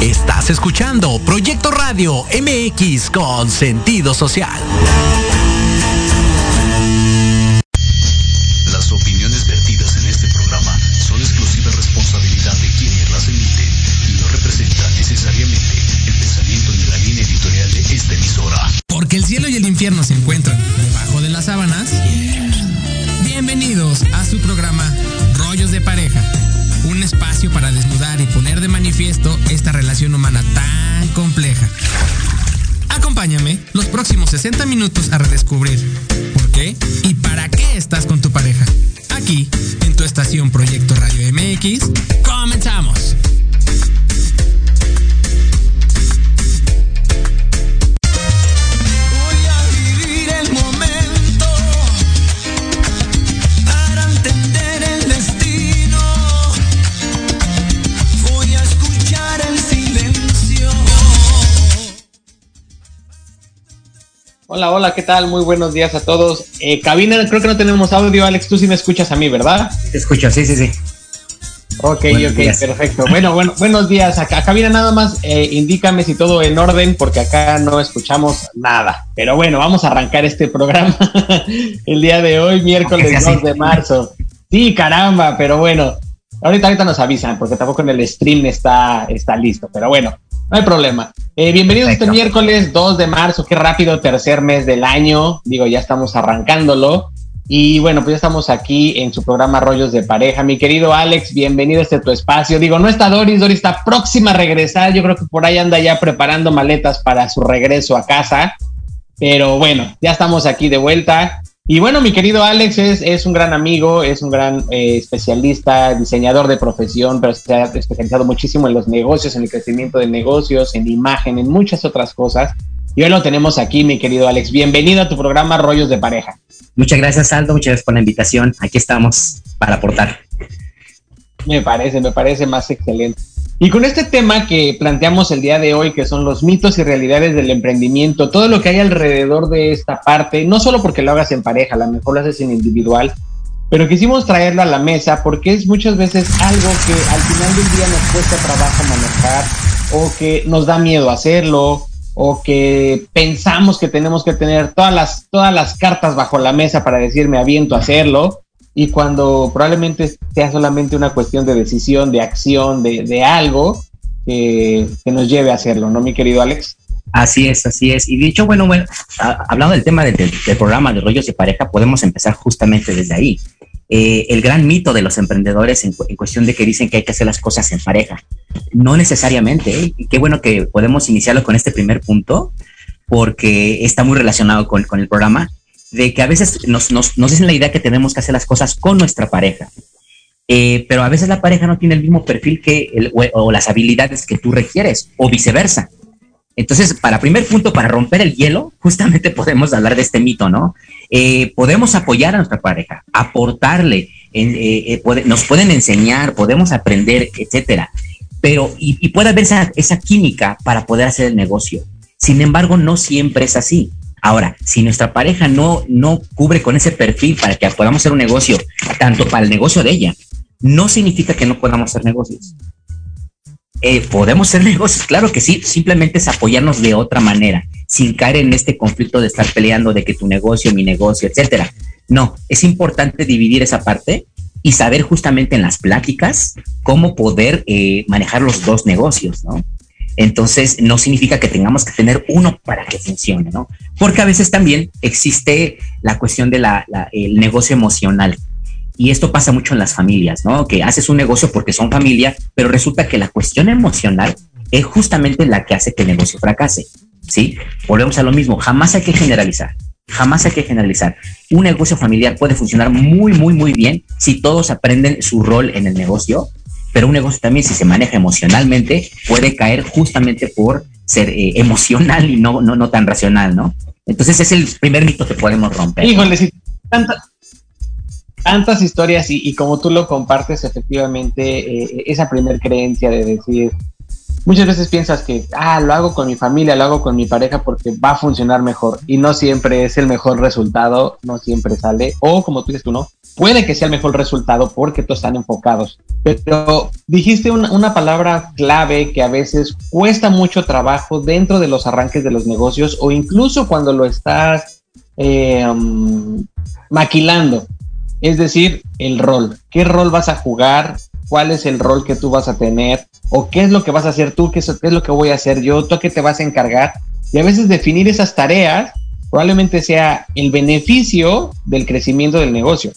Estás escuchando Proyecto Radio MX con sentido social. Las opiniones vertidas en este programa son exclusiva responsabilidad de quienes las emiten y no representan necesariamente el pensamiento ni la línea editorial de esta emisora. Porque el cielo y el infierno se encuentran debajo de las sábanas. Bienvenidos a su programa Rollos de Pareja un espacio para desnudar y poner de manifiesto Los próximos 60 minutos a redescubrir por qué y para qué estás con tu pareja. Hola, hola, ¿qué tal? Muy buenos días a todos. Eh, cabina, creo que no tenemos audio, Alex, tú sí me escuchas a mí, ¿verdad? Te escucho, sí, sí, sí. Ok, ok, perfecto. Bueno, bueno, buenos días. Acá, cabina nada más, eh, indícame si todo en orden, porque acá no escuchamos nada. Pero bueno, vamos a arrancar este programa el día de hoy, miércoles 2 de marzo. Sí, caramba, pero bueno, ahorita, ahorita nos avisan, porque tampoco en el stream está, está listo, pero bueno. No hay problema. Eh, bienvenidos este miércoles 2 de marzo, qué rápido, tercer mes del año. Digo, ya estamos arrancándolo. Y bueno, pues ya estamos aquí en su programa Rollos de Pareja. Mi querido Alex, bienvenido a este tu espacio. Digo, no está Doris, Doris está próxima a regresar. Yo creo que por ahí anda ya preparando maletas para su regreso a casa. Pero bueno, ya estamos aquí de vuelta. Y bueno, mi querido Alex es, es un gran amigo, es un gran eh, especialista, diseñador de profesión, pero se ha especializado muchísimo en los negocios, en el crecimiento de negocios, en imagen, en muchas otras cosas. Y hoy lo tenemos aquí, mi querido Alex. Bienvenido a tu programa Rollos de Pareja. Muchas gracias, Aldo. Muchas gracias por la invitación. Aquí estamos para aportar. Me parece, me parece más excelente. Y con este tema que planteamos el día de hoy, que son los mitos y realidades del emprendimiento, todo lo que hay alrededor de esta parte, no solo porque lo hagas en pareja, a lo mejor lo haces en individual, pero quisimos traerla a la mesa porque es muchas veces algo que al final del día nos cuesta trabajo manejar o que nos da miedo hacerlo o que pensamos que tenemos que tener todas las, todas las cartas bajo la mesa para decirme aviento a hacerlo y cuando probablemente sea solamente una cuestión de decisión, de acción, de, algo que, nos lleve a hacerlo, ¿no, mi querido Alex? Así es, así es. Y dicho, bueno, bueno, hablando del tema del, programa de rollos de pareja, podemos empezar justamente desde ahí. Eh, el gran mito de los emprendedores en, cuestión de que dicen que hay que hacer las cosas en pareja. No necesariamente. ¿eh? Y qué bueno que podemos iniciarlo con este primer punto, porque está muy relacionado con, con el programa de que a veces nos, nos, nos dicen la idea que tenemos que hacer las cosas con nuestra pareja. Eh, pero a veces la pareja no tiene el mismo perfil que el, o, las habilidades que tú requieres, o viceversa. Entonces, para primer punto, para romper el hielo, justamente podemos hablar de este mito, ¿no? Eh, podemos apoyar a nuestra pareja, aportarle, eh, nos pueden enseñar, podemos aprender, etcétera. Pero, y, y puede haber esa, esa química para poder hacer el negocio. Sin embargo, no siempre es así. Ahora, si nuestra pareja no, no cubre con ese perfil para que podamos hacer un negocio, tanto para el negocio de ella, no significa que no podamos hacer negocios. Eh, podemos hacer negocios, claro que sí, simplemente es apoyarnos de otra manera, sin caer en este conflicto de estar peleando de que tu negocio, mi negocio, etcétera. No, es importante dividir esa parte y saber justamente en las pláticas cómo poder eh, manejar los dos negocios, ¿no? Entonces, no significa que tengamos que tener uno para que funcione, ¿no? Porque a veces también existe la cuestión del negocio emocional. Y esto pasa mucho en las familias, ¿no? Que haces un negocio porque son familia, pero resulta que la cuestión emocional es justamente la que hace que el negocio fracase, ¿sí? Volvemos a lo mismo, jamás hay que generalizar. Jamás hay que generalizar. Un negocio familiar puede funcionar muy, muy, muy bien si todos aprenden su rol en el negocio pero un negocio también si se maneja emocionalmente puede caer justamente por ser eh, emocional y no, no, no tan racional, ¿no? Entonces es el primer mito que podemos romper. Híjole, sí, tantas, historias y, como tú lo compartes, efectivamente, eh, esa primer creencia de decir, muchas veces piensas que, ah, lo hago con mi familia, lo hago con mi pareja porque va a funcionar mejor y no siempre es el mejor resultado, no siempre sale, o como tú dices tú, no, puede que sea el mejor resultado porque todos están enfocados, pero dijiste una, una palabra clave que a veces cuesta mucho trabajo dentro de los arranques de los negocios o incluso cuando lo estás eh, maquilando, es decir, el rol, qué rol vas a jugar, cuál es el rol que tú vas a tener o qué es lo que vas a hacer tú, qué es, lo que voy a hacer yo, tú a qué te vas a encargar. Y a veces definir esas tareas probablemente sea el beneficio del crecimiento del negocio.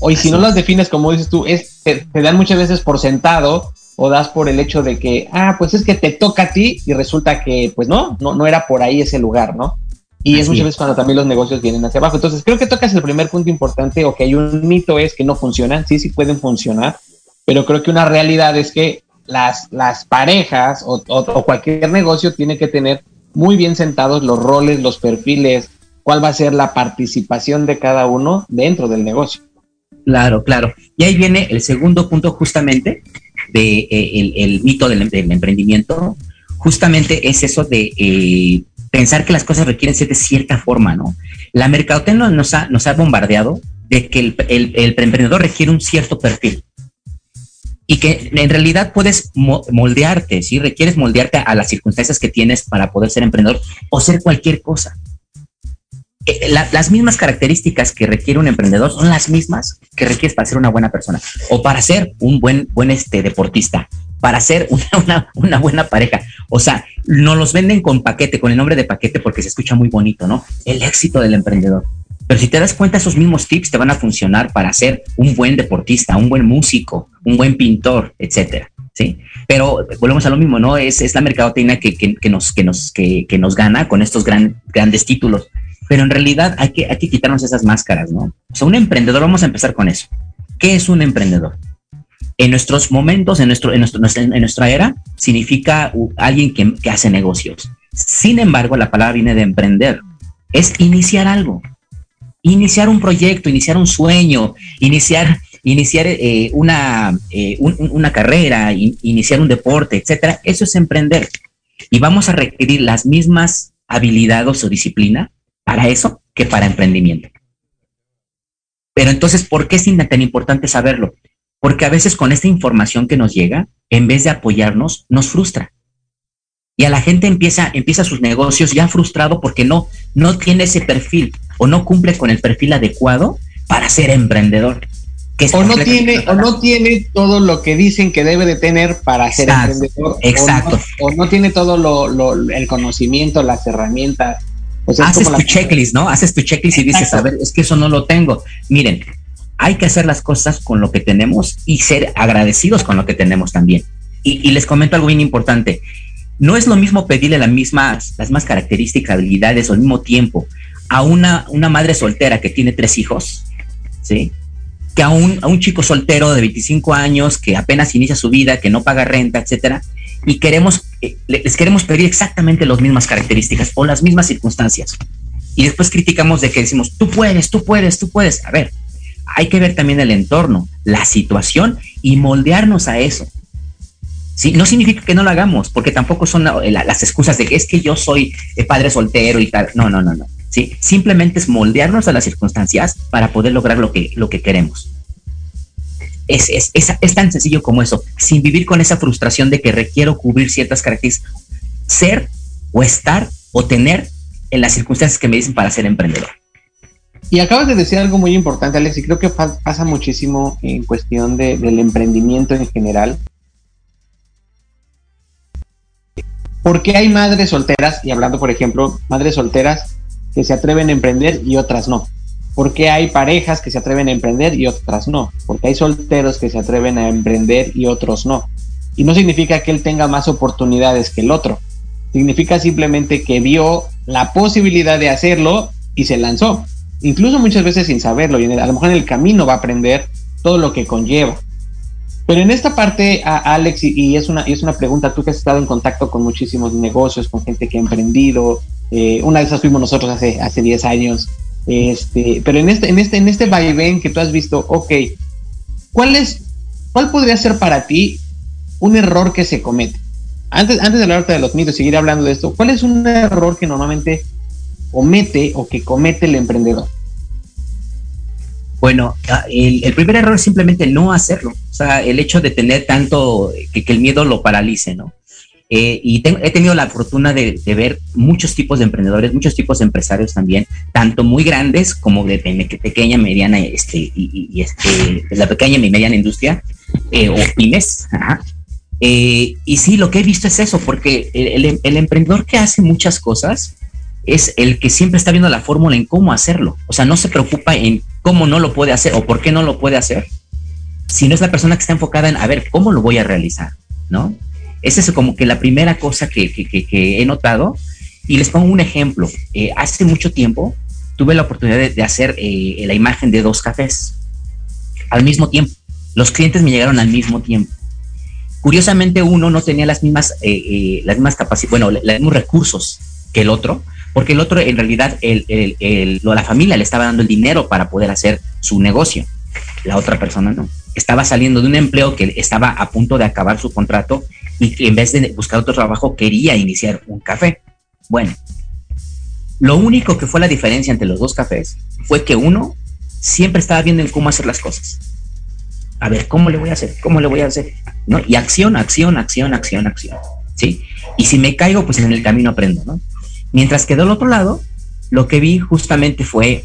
O y si no las defines como dices tú, es, te, dan muchas veces por sentado o das por el hecho de que, ah, pues es que te toca a ti y resulta que, pues no, no, no era por ahí ese lugar, ¿no? Y es muchas veces cuando también los negocios vienen hacia abajo. Entonces, creo que tocas el primer punto importante, o que hay un mito es que no funcionan, sí, sí pueden funcionar, pero creo que una realidad es que las, las parejas o, cualquier negocio tiene que tener muy bien sentados los roles, los perfiles, cuál va a ser la participación de cada uno dentro del negocio. Claro, claro. Y ahí viene el segundo punto justamente de eh, el, mito del, emprendimiento. Justamente es eso de eh, pensar que las cosas requieren ser de cierta forma, ¿no? La mercadotecnia nos ha, nos ha bombardeado de que el, el, el emprendedor requiere un cierto perfil y que en realidad puedes moldearte, si requieres moldearte a las circunstancias que tienes para poder ser emprendedor o ser cualquier cosa. Eh, las mismas características que requiere un emprendedor son las mismas que requieres para ser una buena persona o para ser un buen, buen este, deportista, para ser una, una, buena pareja. O sea, no los venden con paquete, con el nombre de paquete porque se escucha muy bonito, ¿no? El éxito del emprendedor. Pero si te das cuenta, esos mismos tips te van a funcionar para ser un buen deportista, un buen músico, un buen pintor, etcétera. ¿sí? Pero volvemos a lo mismo, ¿no? Es, es la mercadotecnia que, que, nos, que, nos, que, nos gana con estos gran, grandes títulos. Pero en realidad hay que, hay que quitarnos esas máscaras, ¿no? O sea, un emprendedor, vamos a empezar con eso. ¿Qué es un emprendedor? En nuestros momentos, en, nuestro, en, nuestro, en nuestra era, significa alguien que, que hace negocios. Sin embargo, la palabra viene de emprender. Es iniciar algo iniciar un proyecto, iniciar un sueño, iniciar, iniciar eh, una, eh, una carrera, iniciar un deporte, etcétera, eso es emprender. Y vamos a requerir las mismas habilidades o disciplina para eso que para emprendimiento. Pero entonces, ¿por qué es tan importante saberlo? Porque a veces con esta información que nos llega, en vez de apoyarnos, nos frustra y a la gente empieza, empieza sus negocios ya frustrado porque no, no tiene ese perfil o no cumple con el perfil adecuado para ser emprendedor. o no tiene, o no tiene todo lo que dicen que debe de tener para ser emprendedor. Exacto. O no, tiene todo lo, el conocimiento, las herramientas. Haces tu checklist, ¿no? Haces tu checklist y dices, a ver, es que eso no lo tengo. Miren, hay que hacer las cosas con lo que tenemos y ser agradecidos con lo que tenemos también. Y, y les comento algo bien importante no es lo mismo pedirle las mismas, las más características, habilidades al mismo tiempo a una, una madre soltera que tiene tres hijos, ¿sí? Que a un, a un chico soltero de 25 años que apenas inicia su vida, que no paga renta, etcétera, y queremos, eh, les queremos pedir exactamente las mismas características o las mismas circunstancias. Y después criticamos de que decimos, tú puedes, tú puedes, tú puedes. A ver, hay que ver también el entorno, la situación y moldearnos a eso. No significa que no lo hagamos, porque tampoco son las excusas de que es que yo soy eh, padre soltero y tal. No, no, no, no. ¿sí? Simplemente es moldearnos a las circunstancias para poder lograr lo que, lo que queremos. Es, es, es, tan sencillo como eso, sin vivir con esa frustración de que requiero cubrir ciertas características. Ser o estar o tener en las circunstancias que me dicen para ser emprendedor. Y acabas de decir algo muy importante, Alex, y creo que pasa muchísimo en cuestión del emprendimiento en general, ¿Por qué hay madres solteras, y hablando por ejemplo, madres solteras que se atreven a emprender y otras no? ¿Por qué hay parejas que se atreven a emprender y otras no? Porque hay solteros que se atreven a emprender y otros no. Y no significa que él tenga más oportunidades que el otro. Significa simplemente que vio la posibilidad de hacerlo y se lanzó. Incluso muchas veces sin saberlo. Y a lo mejor en el camino va a aprender todo lo que conlleva. Pero en esta parte, Alex, y, es, una, es una pregunta, tú que has estado en contacto con muchísimos negocios, con gente que ha emprendido, eh, una de esas fuimos nosotros hace, hace 10 años, este, pero en este, en este, en este vaivén que tú has visto, ok, ¿cuál es, cuál podría ser para ti un error que se comete? antes, antes de hablarte de los mitos, seguir hablando de esto, ¿cuál es un error que normalmente comete o que comete el emprendedor? Bueno, ah, el, primer error es simplemente no hacerlo. O sea, el hecho de tener tanto, que, el miedo lo paralice, ¿no? Eh, y he tenido la fortuna de, ver muchos tipos de emprendedores, muchos tipos de empresarios también, tanto muy grandes como de, pequeña, mediana, este, y, este, la pequeña y mediana industria, eh, o pymes. Eh, y sí, lo que he visto es eso, porque el, el emprendedor que hace muchas cosas, es el que siempre está viendo la fórmula en cómo hacerlo. O sea, no se preocupa en cómo no lo puede hacer o por qué no lo puede hacer, sino es la persona que está enfocada en a ver cómo lo voy a realizar, ¿no? Es como que la primera cosa que, he notado. Y les pongo un ejemplo. Eh, hace mucho tiempo tuve la oportunidad de, hacer eh, la imagen de dos cafés al mismo tiempo. Los clientes me llegaron al mismo tiempo. Curiosamente, uno no tenía las mismas, eh, las mismas capacidades, bueno, los mismos recursos que el otro, porque el otro en realidad el, el, la familia le estaba dando el dinero para poder hacer su negocio, la otra persona no. Estaba saliendo de un empleo que estaba a punto de acabar su contrato y que en vez de buscar otro trabajo quería iniciar un café. Bueno, lo único que fue la diferencia entre los dos cafés fue que uno siempre estaba viendo en cómo hacer las cosas. A ver, ¿cómo le voy a hacer? ¿Cómo le voy a hacer? ¿No? Y acción, acción, acción, acción, acción. ¿Sí? Y si me caigo, pues en el camino aprendo, ¿no? Mientras que del otro lado, lo que vi justamente fue,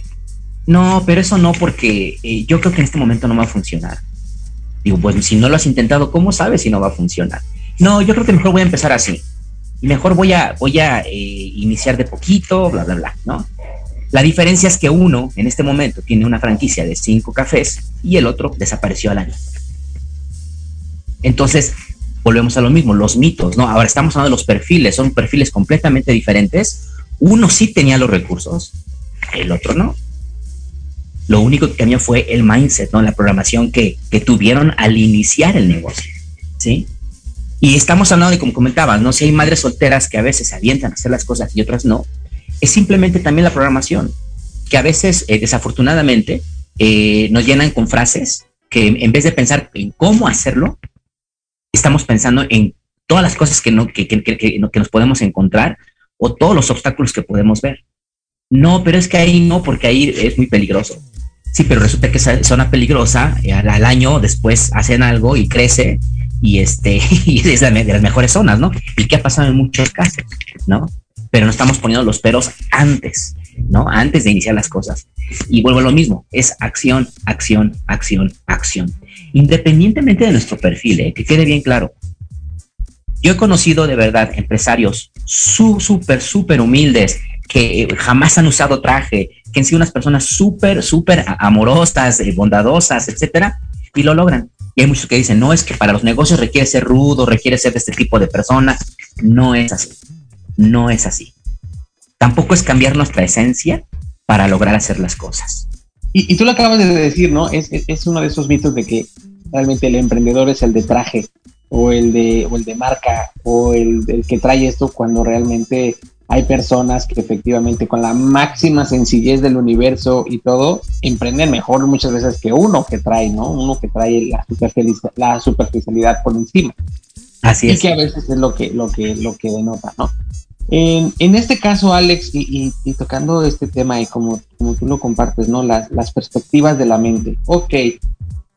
no, pero eso no, porque eh, yo creo que en este momento no va a funcionar. Digo, pues si no lo has intentado, ¿cómo sabes si no va a funcionar? No, yo creo que mejor voy a empezar así. Y mejor voy a, voy a eh, iniciar de poquito, bla, bla, bla, ¿no? La diferencia es que uno en este momento tiene una franquicia de cinco cafés y el otro desapareció al año. Entonces, volvemos a lo mismo, los mitos, ¿no? Ahora estamos hablando de los perfiles, son perfiles completamente diferentes. Uno sí tenía los recursos, el otro no. Lo único que cambió fue el mindset, ¿no? La programación que, que tuvieron al iniciar el negocio, ¿sí? Y estamos hablando de, como comentabas, ¿no? Si hay madres solteras que a veces se avientan a hacer las cosas y otras no, es simplemente también la programación, que a veces, eh, desafortunadamente, eh, nos llenan con frases que en vez de pensar en cómo hacerlo, estamos pensando en todas las cosas que, no, que, que, que, nos podemos encontrar o todos los obstáculos que podemos ver. No, pero es que ahí no, porque ahí es muy peligroso. Sí, pero resulta que esa zona peligrosa, eh, al, año después hacen algo y crece y este y es de las mejores zonas, ¿no? Y qué ha pasado en muchos casos, ¿no? Pero no estamos poniendo los peros antes, ¿no? Antes de iniciar las cosas. Y vuelvo a lo mismo, es acción, acción, acción, acción independientemente de nuestro perfil, ¿eh? que quede bien claro. Yo he conocido de verdad empresarios súper, súper humildes que jamás han usado traje, que han sido unas personas súper, súper amorosas, eh, bondadosas, etcétera, y lo logran. Y hay muchos que dicen, no, es que para los negocios requiere ser rudo, requiere ser de este tipo de personas. No es así. No es así. Tampoco es cambiar nuestra esencia para lograr hacer las cosas. Y, tú lo acabas de decir, ¿no? Es, es, uno de esos mitos de que realmente el emprendedor es el de traje o el de, o el de marca o el, que trae esto cuando realmente hay personas que efectivamente con la máxima sencillez del universo y todo emprenden mejor muchas veces que uno que trae, ¿no? Uno que trae la, la superficialidad por encima. Así es. Y que a veces es lo que, lo que, lo que denota, ¿no? En, en, este caso, Alex, y, tocando este tema y como, como tú lo compartes, ¿no? Las, las perspectivas de la mente. Ok,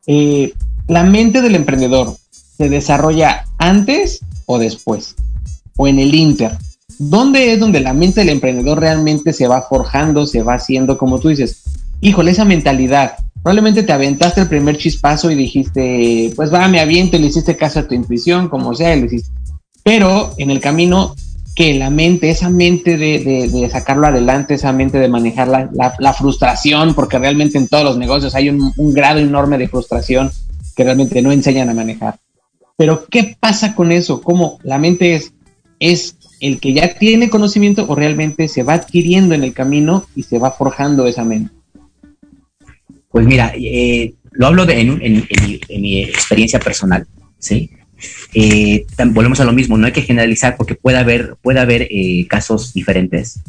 eh, la mente del emprendedor se desarrolla antes o después, o en el inter. ¿Dónde es donde la mente del emprendedor realmente se va forjando, se va haciendo, como tú dices, híjole, esa mentalidad? Probablemente te aventaste el primer chispazo y dijiste, pues va, me aviento y le hiciste caso a tu intuición, como sea, le hiciste. Pero en el camino que la mente, esa mente de, sacarlo adelante, esa mente de manejar la, frustración, porque realmente en todos los negocios hay un, grado enorme de frustración que realmente no enseñan a manejar. Pero, ¿qué pasa con eso? ¿Cómo la mente es, es el que ya tiene conocimiento o realmente se va adquiriendo en el camino y se va forjando esa mente? Pues mira, eh, lo hablo de, en, mi experiencia personal, ¿sí? Eh, volvemos a lo mismo, no hay que generalizar porque puede haber, puede haber eh, casos diferentes.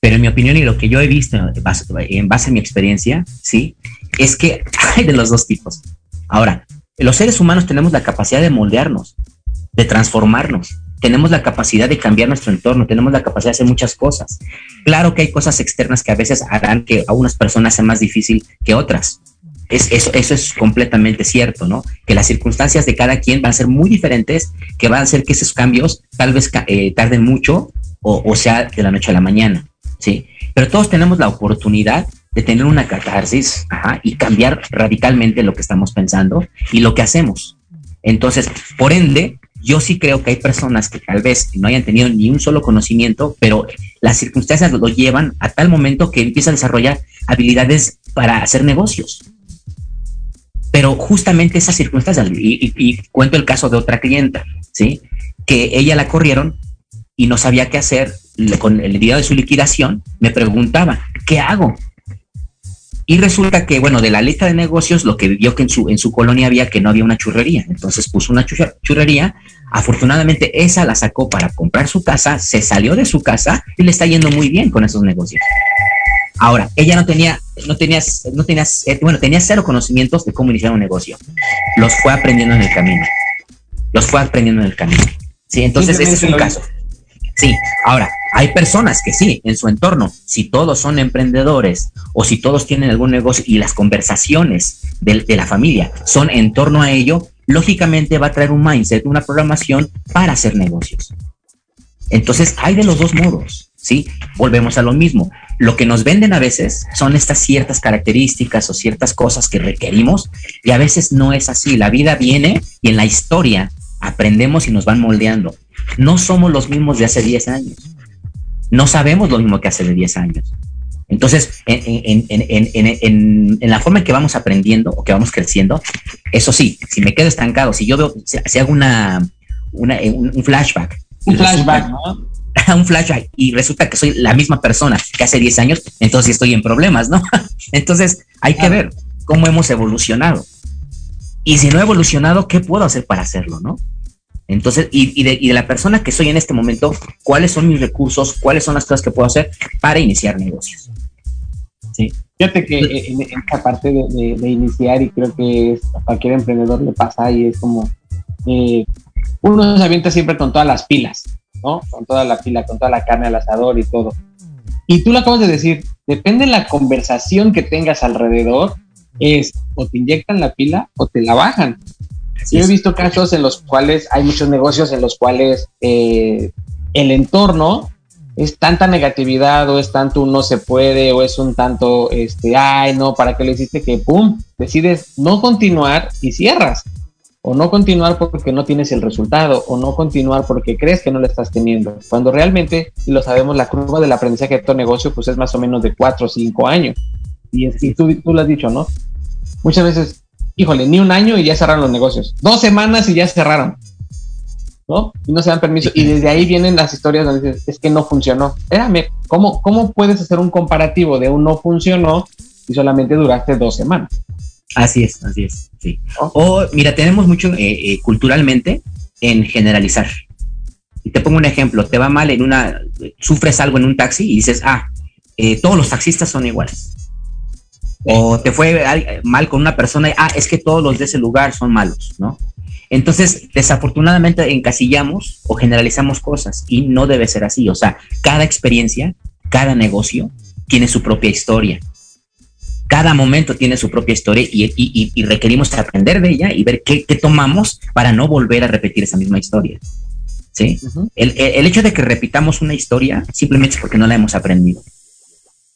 Pero en mi opinión y lo que yo he visto en base a mi experiencia, sí, es que hay de los dos tipos. Ahora, los seres humanos tenemos la capacidad de moldearnos, de transformarnos. tenemos la capacidad de cambiar nuestro entorno, tenemos la capacidad de hacer muchas cosas. Claro que hay cosas externas que a veces harán que a unas personas sea más difícil que otras. Es, eso, eso es completamente cierto, ¿no? Que las circunstancias de cada quien van a ser muy diferentes, que van a hacer que esos cambios tal vez eh, tarden mucho o, sea de la noche a la mañana, ¿sí? Pero todos tenemos la oportunidad de tener una catarsis y cambiar radicalmente lo que estamos pensando y lo que hacemos. Entonces, por ende, yo sí creo que hay personas que tal vez no hayan tenido ni un solo conocimiento, pero las circunstancias lo llevan a tal momento que empieza a desarrollar habilidades para hacer negocios. Pero justamente esas circunstancias, y, cuento el caso de otra clienta, ¿sí? Que ella la corrieron y no sabía qué hacer con el día de su liquidación, me preguntaba, ¿qué hago? Y resulta que, bueno, de la lista de negocios, lo que vio que en su, en su colonia había que no había una churrería. Entonces puso una churrería. Afortunadamente, esa la sacó para comprar su casa, se salió de su casa y le está yendo muy bien con esos negocios. Ahora, ella no tenía, no tenía, no tenía, eh, bueno, tenía cero conocimientos de cómo iniciar un negocio. Los fue aprendiendo en el camino. Los fue aprendiendo en el camino. Sí, entonces ese es un caso. Sí, ahora, hay personas que sí, en su entorno, si todos son emprendedores o si todos tienen algún negocio y las conversaciones de, la familia son en torno a ello, lógicamente va a traer un mindset, una programación para hacer negocios. Entonces, hay de los dos modos, ¿sí? Volvemos a lo mismo. Lo que nos venden a veces son estas ciertas características o ciertas cosas que requerimos y a veces no es así. La vida viene y en la historia aprendemos y nos van moldeando no somos los mismos de hace 10 años. No sabemos lo mismo que hace de 10 años. Entonces, en, la forma en que vamos aprendiendo o que vamos creciendo, eso sí, si me quedo estancado, si yo veo, si, hago una, un, flashback. Un flashback, ¿no? un flashback y resulta que soy la misma persona que hace 10 años, entonces estoy en problemas, ¿no? Entonces, hay que ver cómo hemos evolucionado. Y si no he evolucionado, ¿qué puedo hacer para hacerlo, no? Entonces, y, de, la persona que soy en este momento, cuáles son mis recursos, cuáles son las cosas que puedo hacer para iniciar negocios. Sí. Fíjate que en, esta parte de, iniciar, y creo que a cualquier emprendedor le pasa, y es como eh, uno se avienta siempre con todas las pilas, ¿no? Con toda la pila, con toda la carne al asador y todo. Y tú lo acabas de decir, depende de la conversación que tengas alrededor, es o te inyectan la pila o te la bajan. Yo he visto casos en los cuales hay muchos negocios en los cuales eh, el entorno es tanta negatividad o es tanto un no se puede o es un tanto, este, ay, no, ¿para qué le hiciste que, pum, decides no continuar y cierras? O no continuar porque no tienes el resultado, o no continuar porque crees que no lo estás teniendo. Cuando realmente, y lo sabemos, la curva del aprendizaje de todo negocio, pues es más o menos de cuatro o cinco años. Y, es, y tú, tú lo has dicho, ¿no? Muchas veces híjole, ni un año y ya cerraron los negocios. Dos semanas y ya cerraron. ¿No? Y no se dan permiso. Y desde ahí vienen las historias donde dices, es que no funcionó. Espérame, ¿cómo, ¿cómo puedes hacer un comparativo de un no funcionó y solamente duraste dos semanas? Así es, así es, sí. O, mira, tenemos mucho eh, eh, culturalmente en generalizar. Y te pongo un ejemplo, te va mal en una, sufres algo en un taxi y dices, ah, eh, todos los taxistas son iguales o te fue mal con una persona y, ah, es que todos los de ese lugar son malos, ¿no? Entonces, desafortunadamente encasillamos o generalizamos cosas y no debe ser así. O sea, cada experiencia, cada negocio tiene su propia historia. Cada momento tiene su propia historia y, requerimos aprender de ella y ver qué, tomamos para no volver a repetir esa misma historia. ¿Sí? el, el hecho de que repitamos una historia simplemente es porque no la hemos aprendido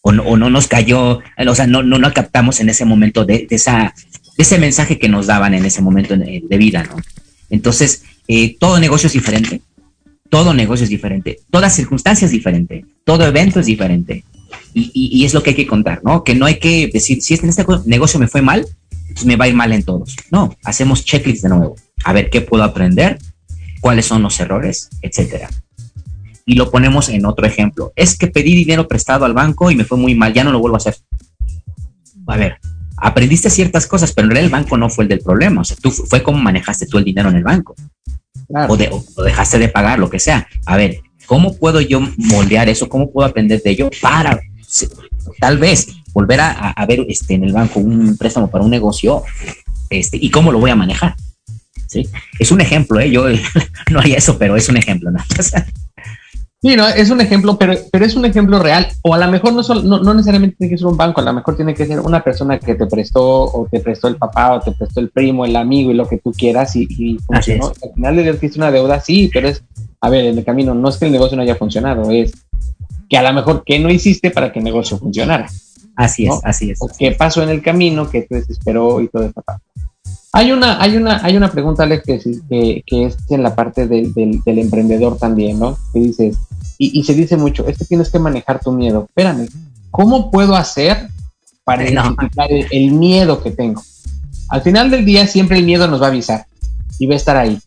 o no, nos cayó, o sea, no, no, no captamos en ese momento de, esa, ese mensaje que nos daban en ese momento de vida, ¿no? Entonces, eh, todo negocio es diferente, todo negocio es diferente, toda circunstancia es diferente, todo evento es diferente. Y, es lo que hay que contar, ¿no? Que no hay que decir, si en este negocio me fue mal, pues me va a ir mal en todos. No, hacemos checklist de nuevo. A ver qué puedo aprender, cuáles son los errores, etcétera y lo ponemos en otro ejemplo. Es que pedí dinero prestado al banco y me fue muy mal, ya no lo vuelvo a hacer. A ver, aprendiste ciertas cosas, pero en realidad el banco no fue el del problema. O sea, tú fue cómo manejaste tú el dinero en el banco. O, de, dejaste de pagar, lo que sea. A ver, ¿cómo puedo yo moldear eso? ¿Cómo puedo aprender de ello para tal vez volver a, ver este, en el banco un préstamo para un negocio este, y cómo lo voy a manejar? ¿sí? Es un ejemplo, ¿eh? Yo no haría eso, pero es un ejemplo, ¿no? Sí, no, es un ejemplo, pero, pero es un ejemplo real. O a lo mejor no, no, no, necesariamente tiene que ser un banco, a lo mejor tiene que ser una persona que te prestó, o te prestó el papá, o te prestó el primo, el amigo y lo que tú quieras. Y, y Al final le diste una deuda, sí, pero es, a ver, en el camino no es que el negocio no haya funcionado, es que a lo mejor que no hiciste para que el negocio funcionara. Así es, así es. O qué pasó en el camino que te desesperó y todo eso. Hay una, hay una, hay una pregunta, Alex, que, que, es en la parte del, del, emprendedor también, ¿no? Que dices, y, se dice mucho, es que tienes que manejar tu miedo. Espérame, ¿cómo puedo hacer para identificar el, miedo que tengo? Al final del día siempre el miedo nos va a avisar y va a estar ahí.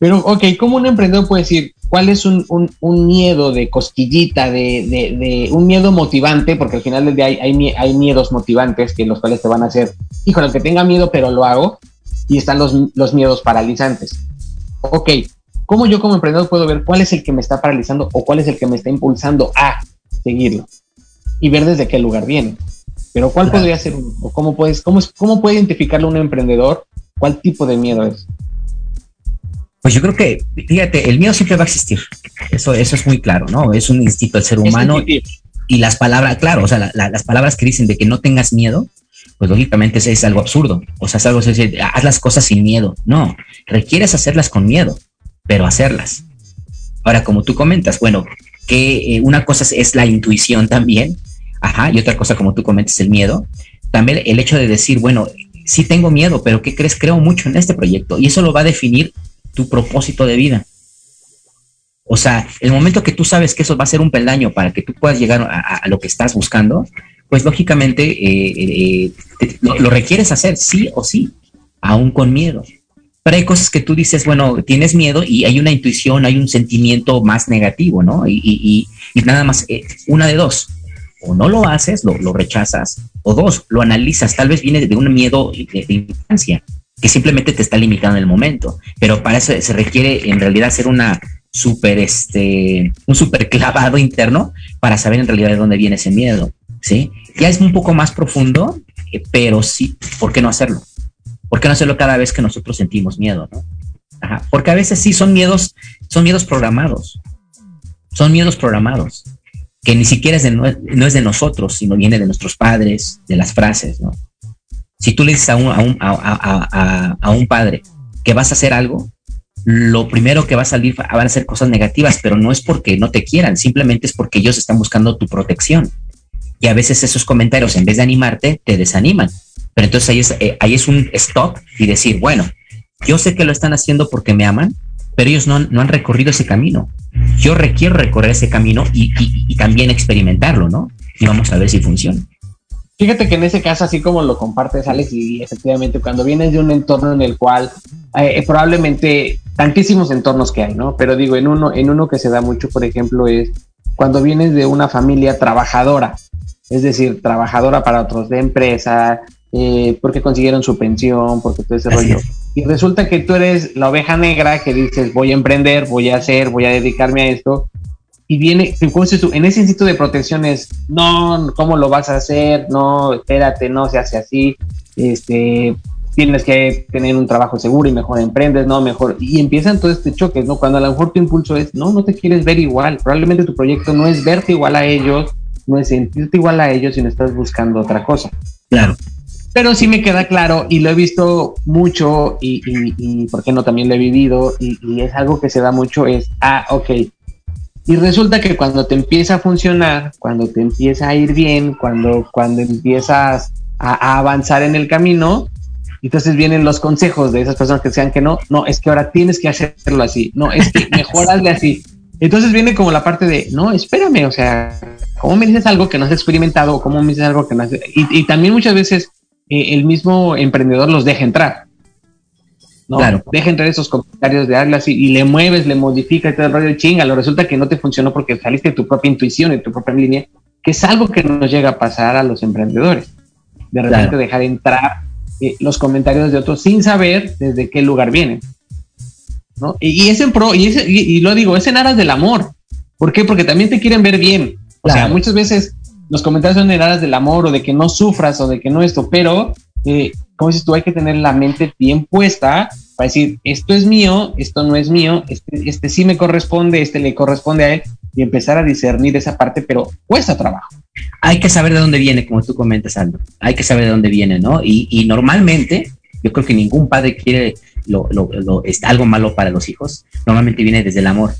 Pero, ok, ¿cómo un emprendedor puede decir cuál es un, un, miedo de cosquillita, de, de, de, un miedo motivante? Porque al final del día hay, hay, hay miedos motivantes que los cuales te van a hacer, híjole, que tenga miedo, pero lo hago y están los, los miedos paralizantes. Ok, ¿cómo yo como emprendedor puedo ver cuál es el que me está paralizando o cuál es el que me está impulsando a seguirlo? Y ver desde qué lugar viene. Pero ¿cuál podría ser ¿O cómo, puedes, cómo, cómo puede identificarlo un emprendedor? ¿Cuál tipo de miedo es? Pues yo creo que, fíjate, el miedo siempre va a existir. Eso, eso es muy claro, ¿no? Es un instinto del ser humano. Y las palabras, claro, o sea, las palabras que dicen de que no tengas miedo, pues lógicamente es, es algo absurdo. O sea, es algo, decir, haz las cosas sin miedo. No, requieres hacerlas con miedo, pero hacerlas. Ahora, como tú comentas, bueno, que eh, una cosa es, la intuición también, ajá, y otra cosa, como tú comentas, el miedo. También el hecho de decir, bueno, sí tengo miedo, pero ¿qué crees? Creo mucho en este proyecto y eso lo va a definir tu propósito de vida. O sea, el momento que tú sabes que eso va a ser un peldaño para que tú puedas llegar a lo que estás buscando, pues lógicamente eh, eh, lo, requieres hacer, sí o sí, aún con miedo. Pero hay cosas que tú dices, bueno, tienes miedo y hay una intuición, hay un sentimiento más negativo, ¿no? Y, nada más, eh, una de dos, o no lo haces, lo, rechazas, o dos, lo analizas, tal vez viene de un miedo de, infancia, que simplemente te está limitando el momento, pero para eso se requiere en realidad hacer una super, este, un super clavado interno para saber en realidad de dónde viene ese miedo. ¿sí? Ya es un poco más profundo, eh, pero sí, ¿por qué no hacerlo? ¿Por qué no hacerlo cada vez que nosotros sentimos miedo, no? porque a veces sí son miedos, son miedos programados, son miedos programados, que ni siquiera es de, no, es de nosotros, sino viene de nuestros padres, de las frases, ¿no? Si tú le dices a un, a un, a, a un padre que vas a hacer algo, lo primero que va a salir van a ser cosas negativas, pero no es porque no te quieran, simplemente es porque ellos están buscando tu protección. Y a veces esos comentarios, en vez de animarte, te desaniman. Pero entonces ahí es, eh, ahí es un stop y decir, bueno, yo sé que lo están haciendo porque me aman, pero ellos no no han recorrido ese camino. Yo requiero recorrer ese camino y, y, también experimentarlo, ¿no? Y vamos a ver si funciona. Fíjate que en ese caso, así como lo compartes, Alex, y efectivamente, cuando vienes de un entorno en el cual eh, probablemente tantísimos entornos que hay, ¿no? Pero digo, en uno, en uno que se da mucho, por ejemplo, es cuando vienes de una familia trabajadora, es decir, trabajadora para otros de empresa, eh, porque consiguieron su pensión, porque todo ese rollo. Y resulta que tú eres la oveja negra que dices, voy a emprender, voy a hacer, voy a dedicarme a esto. Y viene, en ese instinto de protección es, no, ¿cómo lo vas a hacer? No, espérate, no se hace así. Este, tienes que tener un trabajo seguro y mejor emprendes, no, mejor. Y empiezan todo este choque, ¿no? Cuando a lo mejor tu impulso es, no, no te quieres ver igual. Probablemente tu proyecto no es verte igual a ellos, no es sentirte igual a ellos, sino estás buscando otra cosa. Claro. Pero sí me queda claro y lo he visto mucho y, y, y ¿por qué no? También lo he vivido y, y, es algo que se da mucho, es, ah, ok. Y resulta que cuando te empieza a funcionar, cuando te empieza a ir bien, cuando, cuando empiezas a, a avanzar en el camino, entonces vienen los consejos de esas personas que decían que no, no, es que ahora tienes que hacerlo así, no, es que mejor hazle así. Entonces viene como la parte de, no, espérame, o sea, ¿cómo me dices algo que no has experimentado? ¿Cómo me dices algo que no has... Y, también muchas veces eh, el mismo emprendedor los deja entrar. ¿No? Claro. Deja entrar esos comentarios de hazlo así y le mueves, le modificas y todo el rollo chinga. Lo resulta que no te funcionó porque saliste de tu propia intuición, de tu propia línea, que es algo que nos llega a pasar a los emprendedores. De repente dejar entrar eh, los comentarios de otros sin saber desde qué lugar vienen. Y, es en pro, y, y, lo digo, es en aras del amor. ¿Por qué? Porque también te quieren ver bien. O sea, muchas veces los comentarios son en aras del amor o de que no sufras o de que no esto, pero, eh, como dices tú, hay que tener la mente bien puesta para decir, esto es mío, esto no es mío, este, este sí me corresponde, este le corresponde a él, y empezar a discernir esa parte, pero cuesta trabajo. Hay que saber de dónde viene, como tú comentas, Aldo. Hay que saber de dónde viene, ¿no? Y, y normalmente, yo creo que ningún padre quiere lo, lo, lo, algo malo para los hijos. Normalmente viene desde el amor.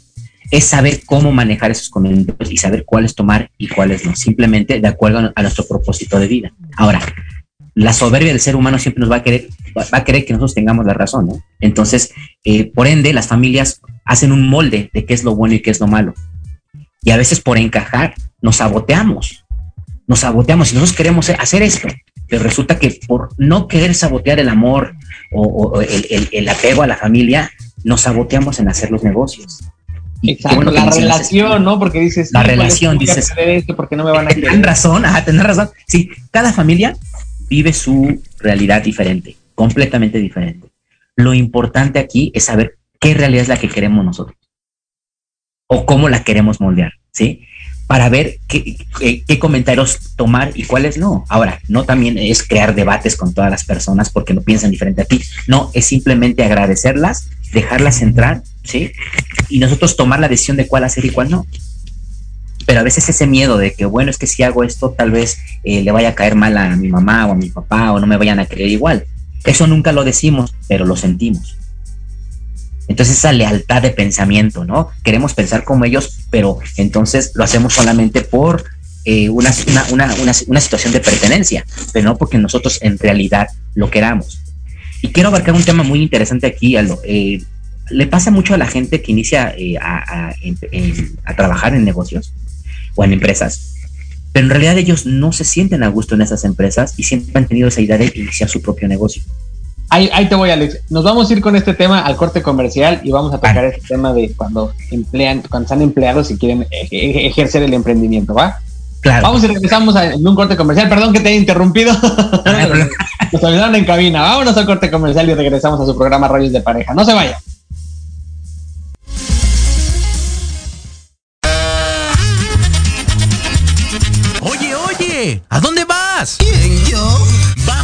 Es saber cómo manejar esos comentarios y saber cuáles tomar y cuáles no, simplemente de acuerdo a nuestro propósito de vida. Ahora, la soberbia del ser humano siempre nos va a querer, va a querer que nosotros tengamos la razón, ¿no? Entonces, eh, por ende, las familias hacen un molde de qué es lo bueno y qué es lo malo. Y a veces por encajar nos saboteamos, nos saboteamos y nosotros queremos hacer esto, pero resulta que por no querer sabotear el amor o, el, apego a la familia, nos saboteamos en hacer los negocios. Exacto, la relación, ¿no? Porque dices, la relación, dices, esto porque no me van a Tienes razón, ajá, tener razón. Sí, cada familia vive su realidad diferente, completamente diferente. Lo importante aquí es saber qué realidad es la que queremos nosotros o cómo la queremos moldear, ¿sí? Para ver qué, comentarios tomar y cuáles no. Ahora, no también es crear debates con todas las personas porque no piensan diferente a ti. No, es simplemente agradecerlas, dejarlas entrar, ¿sí? Y nosotros tomar la decisión de cuál hacer y cuál no pero a veces ese miedo de que, bueno, es que si hago esto, tal vez eh, le vaya a caer mal a mi mamá o a mi papá o no me vayan a creer igual. Eso nunca lo decimos, pero lo sentimos. Entonces esa lealtad de pensamiento, ¿no? Queremos pensar como ellos, pero entonces lo hacemos solamente por eh, una, una, situación de pertenencia, pero no porque nosotros en realidad lo queramos. Y quiero abarcar un tema muy interesante aquí, Aldo. Eh, le pasa mucho a la gente que inicia a, trabajar en negocios o en empresas, pero en realidad ellos no se sienten a gusto en esas empresas y siempre han tenido esa idea de iniciar su propio negocio. Ahí, te voy, Alex. Nos vamos a ir con este tema al corte comercial y vamos a tocar este tema de cuando emplean, cuando están empleados y quieren ejercer el emprendimiento, ¿va? Claro. Vamos y regresamos a, en un corte comercial. Perdón que te haya interrumpido. Nos ayudaron en cabina. Vámonos al corte comercial y regresamos a su programa Rollos de Pareja. No se vayan.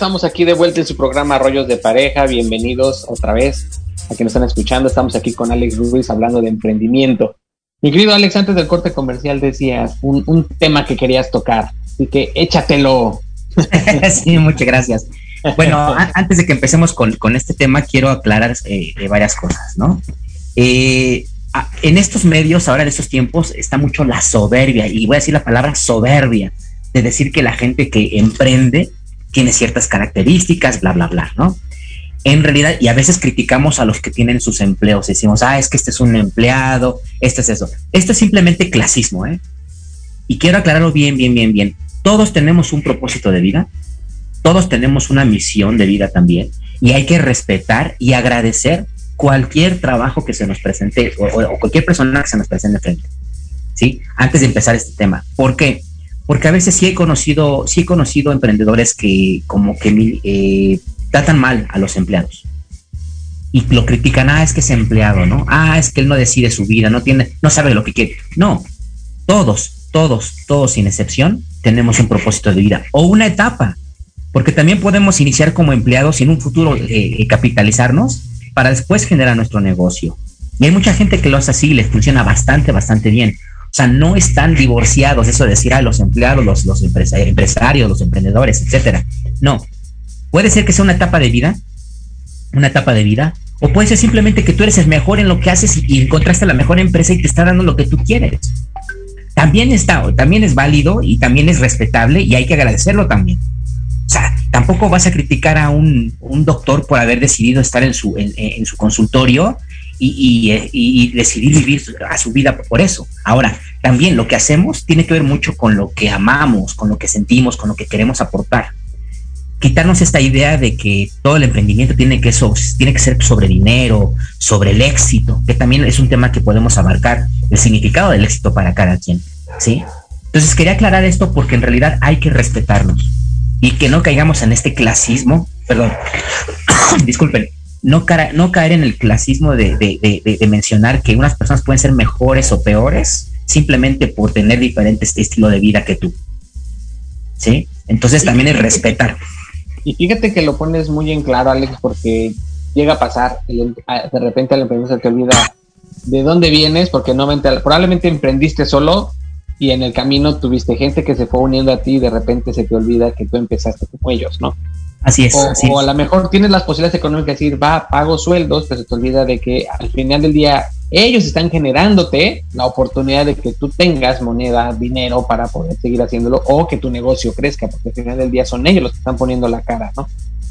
Estamos aquí de vuelta en su programa Rollos de Pareja. Bienvenidos otra vez a que nos están escuchando. Estamos aquí con Alex Ruiz hablando de emprendimiento. Mi querido Alex, antes del corte comercial decías un, tema que querías tocar, así que échatelo. sí, muchas gracias. Bueno, antes de que empecemos con, este tema, quiero aclarar eh, varias cosas, ¿no? Eh, en estos medios, ahora en estos tiempos, está mucho la soberbia, y voy a decir la palabra soberbia, de decir que la gente que emprende tiene ciertas características, bla, bla, bla, ¿no? En realidad, y a veces criticamos a los que tienen sus empleos, decimos, ah, es que este es un empleado, este es eso. Esto es simplemente clasismo, ¿eh? Y quiero aclararlo bien, bien, bien, bien. Todos tenemos un propósito de vida, todos tenemos una misión de vida también, y hay que respetar y agradecer cualquier trabajo que se nos presente o, cualquier persona que se nos presente frente. ¿Sí? Antes de empezar este tema. ¿Por qué? Porque a veces sí he conocido, sí he conocido emprendedores que como que eh, tratan mal a los empleados. Y lo critican, ah, es que es empleado, ¿no? Ah, es que él no decide su vida, no tiene, no sabe lo que quiere. No, todos, todos, todos sin excepción, tenemos un propósito de vida o una etapa. Porque también podemos iniciar como empleados y en un futuro eh, eh, capitalizarnos para después generar nuestro negocio. Y hay mucha gente que lo hace así y les funciona bastante, bastante bien. O sea, no están divorciados, eso de decir, a los empleados, los, los empresarios, los emprendedores, etcétera. No. Puede ser que sea una etapa de vida, una etapa de vida, o puede ser simplemente que tú eres el mejor en lo que haces y, encontraste la mejor empresa y te está dando lo que tú quieres. También está, también es válido y también es respetable y hay que agradecerlo también. O sea, tampoco vas a criticar a un, doctor por haber decidido estar en su, en, su consultorio y, y, decidir vivir a su vida por eso. Ahora, también lo que hacemos tiene que ver mucho con lo que amamos, con lo que sentimos, con lo que queremos aportar. Quitarnos esta idea de que todo el emprendimiento tiene que, tiene que ser sobre dinero, sobre el éxito, que también es un tema que podemos abarcar, el significado del éxito para cada quien. ¿sí? Entonces quería aclarar esto porque en realidad hay que respetarnos y que no caigamos en este clasismo, perdón, disculpen, no, no caer en el clasismo de, mencionar que unas personas pueden ser mejores o peores simplemente por tener diferentes estilo de vida que tú. ¿Sí? Entonces también es respetar. Y fíjate que lo pones muy en claro, Alex, porque llega a pasar, em, de repente al emprendedor se te olvida de dónde vienes, porque no probablemente emprendiste solo y en el camino tuviste gente que se fue uniendo a ti y de repente se te olvida que tú empezaste como ellos, ¿no? Así es. O, a lo mejor tienes las posibilidades económicas de decir, va, pago sueldos, pero se te olvida de que al final del día ellos están generándote la oportunidad de que tú tengas moneda, dinero para poder seguir haciéndolo o que tu negocio crezca, porque al final del día son ellos los que están poniendo la cara, ¿no?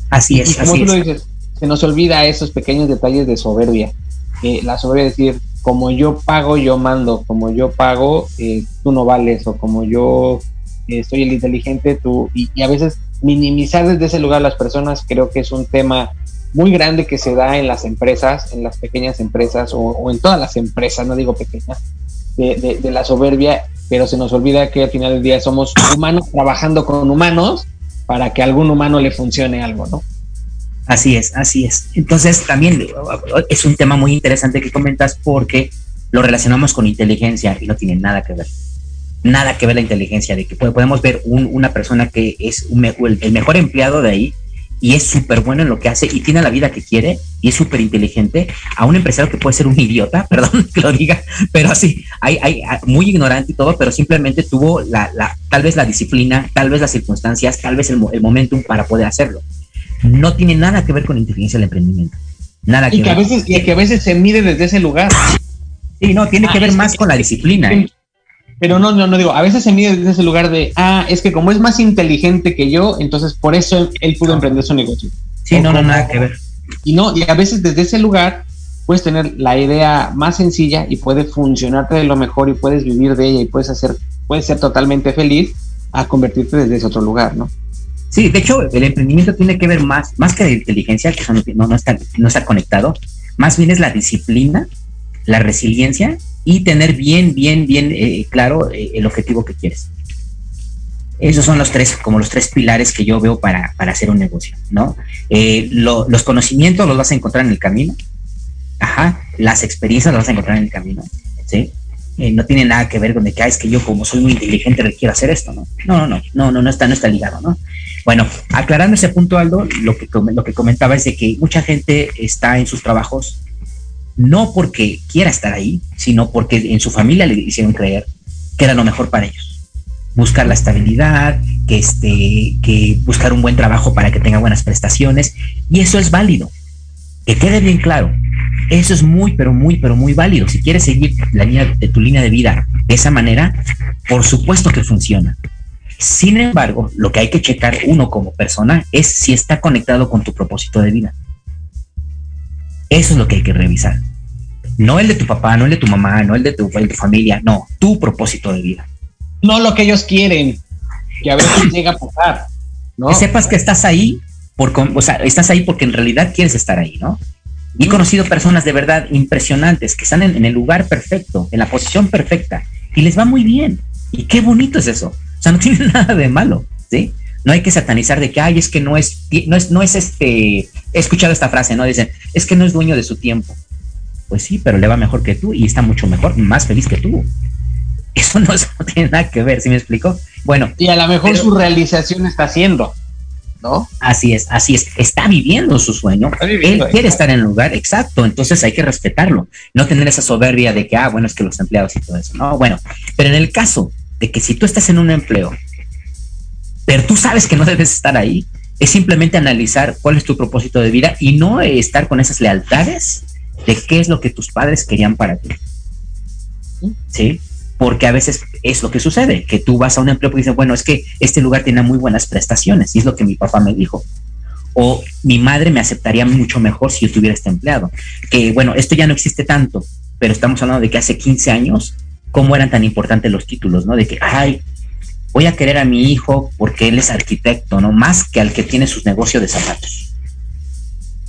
Así es. Y como tú lo dices, se nos olvida esos pequeños detalles de soberbia. Eh, la soberbia es decir, como yo pago, yo mando, como yo pago, eh, tú no vales, o como yo eh, soy el inteligente, tú, y, a veces minimizar desde ese lugar a las personas creo que es un tema muy grande que se da en las empresas, en las pequeñas empresas o, en todas las empresas, no digo pequeñas, de, de, la soberbia, pero se nos olvida que al final del día somos humanos trabajando con humanos para que a algún humano le funcione algo, ¿no? Así es, así es. Entonces también es un tema muy interesante que comentas porque lo relacionamos con inteligencia y no tiene nada que ver. Nada que ver la inteligencia, de que podemos ver una persona que es el mejor empleado de ahí y es súper bueno en lo que hace y tiene la vida que quiere y es súper inteligente, a un empresario que puede ser un idiota, perdón que lo diga, pero así, hay, hay, muy ignorante y todo, pero simplemente tuvo la, tal vez la disciplina, tal vez las circunstancias, tal vez el, el momentum para poder hacerlo no tiene nada que ver con la inteligencia del emprendimiento. Nada que y que A veces, y que a veces se mide desde ese lugar. Sí, no, tiene que ah, ver más con la disciplina. ¿eh? Pero no, no, no digo, a veces se mide desde ese lugar de, ah, es que como es más inteligente que yo, entonces por eso él, pudo emprender su negocio. Sí, no, no, nada que ver. Y no, y a veces desde ese lugar puedes tener la idea más sencilla y puede funcionarte de lo mejor y puedes vivir de ella y puedes hacer, puedes ser totalmente feliz a convertirte desde ese otro lugar, ¿no? Sí, de hecho, el emprendimiento tiene que ver más, más que la inteligencia, que no, no, está, no está conectado, más bien es la disciplina, la resiliencia y tener bien, bien, bien eh, claro eh, el objetivo que quieres. Esos son los tres, como los tres pilares que yo veo para, hacer un negocio, ¿no? Eh, los conocimientos los vas a encontrar en el camino, ajá, las experiencias las vas a encontrar en el camino, ¿sí? no tiene nada que ver con de que, ah, es que yo como soy muy inteligente quiero hacer esto, ¿no? No, no, no, no, no, no está, no está ligado, ¿no? Bueno, aclarando ese punto, Aldo, lo que, lo que comentaba es de que mucha gente está en sus trabajos no porque quiera estar ahí, sino porque en su familia le hicieron creer que era lo mejor para ellos. Buscar la estabilidad, que, este, que buscar un buen trabajo para que tenga buenas prestaciones, y eso es válido. Que quede bien claro, eso es muy, pero muy, pero muy válido. Si quieres seguir la línea de tu línea de vida de esa manera, por supuesto que funciona. Sin embargo, lo que hay que checar uno como persona es si está conectado con tu propósito de vida. Eso es lo que hay que revisar. No el de tu papá, no el de tu mamá, no el de tu, familia, no, tu propósito de vida. No lo que ellos quieren, que a veces llega a pasar. Que sepas que estás ahí, por, o sea, estás ahí porque en realidad quieres estar ahí, ¿no? Y he conocido personas de verdad impresionantes que están en, en, el lugar perfecto, en la posición perfecta, y les va muy bien. Y qué bonito es eso. O sea, no tiene nada de malo, ¿sí? No hay que satanizar de que, ay, es que no es, no es, no es este, he escuchado esta frase, ¿no? Dicen, es que no es dueño de su tiempo. Pues sí, pero le va mejor que tú y está mucho mejor, más feliz que tú. Eso no, tiene nada que ver, ¿sí me explico? Bueno. Y a lo mejor su realización está haciendo, ¿no? Así es, así es. Está viviendo su sueño. Él quiere estar en el lugar, exacto. Entonces hay que respetarlo. No tener esa soberbia de que, ah, bueno, es que los empleados y todo eso. No, bueno. Pero en el caso de que si tú estás en un empleo, pero tú sabes que no debes estar ahí, es simplemente analizar cuál es tu propósito de vida y no estar con esas lealtades de qué es lo que tus padres querían para ti. ¿Sí? Porque a veces es lo que sucede, que tú vas a un empleo y dices, bueno, es que este lugar tiene muy buenas prestaciones, y es lo que mi papá me dijo. O mi madre me aceptaría mucho mejor si yo tuviera este empleado. Que bueno, esto ya no existe tanto, pero estamos hablando de que hace 15 años, ¿cómo eran tan importantes los títulos, no? De que, ay, voy a querer a mi hijo porque él es arquitecto, ¿no? Más que al que tiene sus negocios de zapatos.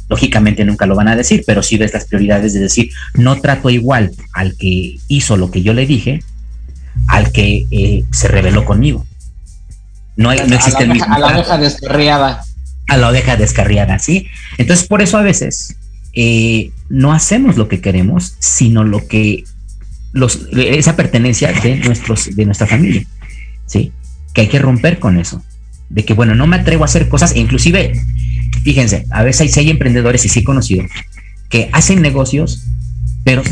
Lógicamente nunca lo van a decir, pero sí ves las prioridades de decir, no trato igual al que hizo lo que yo le dije, al que eh, se rebeló conmigo. No, hay, no existe el mismo. A la oveja descarriada. A la oveja descarriada, ¿sí? Entonces, por eso a veces eh, no hacemos lo que queremos, sino lo que los, esa pertenencia de, nuestros, de nuestra familia, ¿sí? Que hay que romper con eso. De que, bueno, no me atrevo a hacer cosas, inclusive fíjense, a veces hay, hay emprendedores, y sí he conocido, que hacen negocios, pero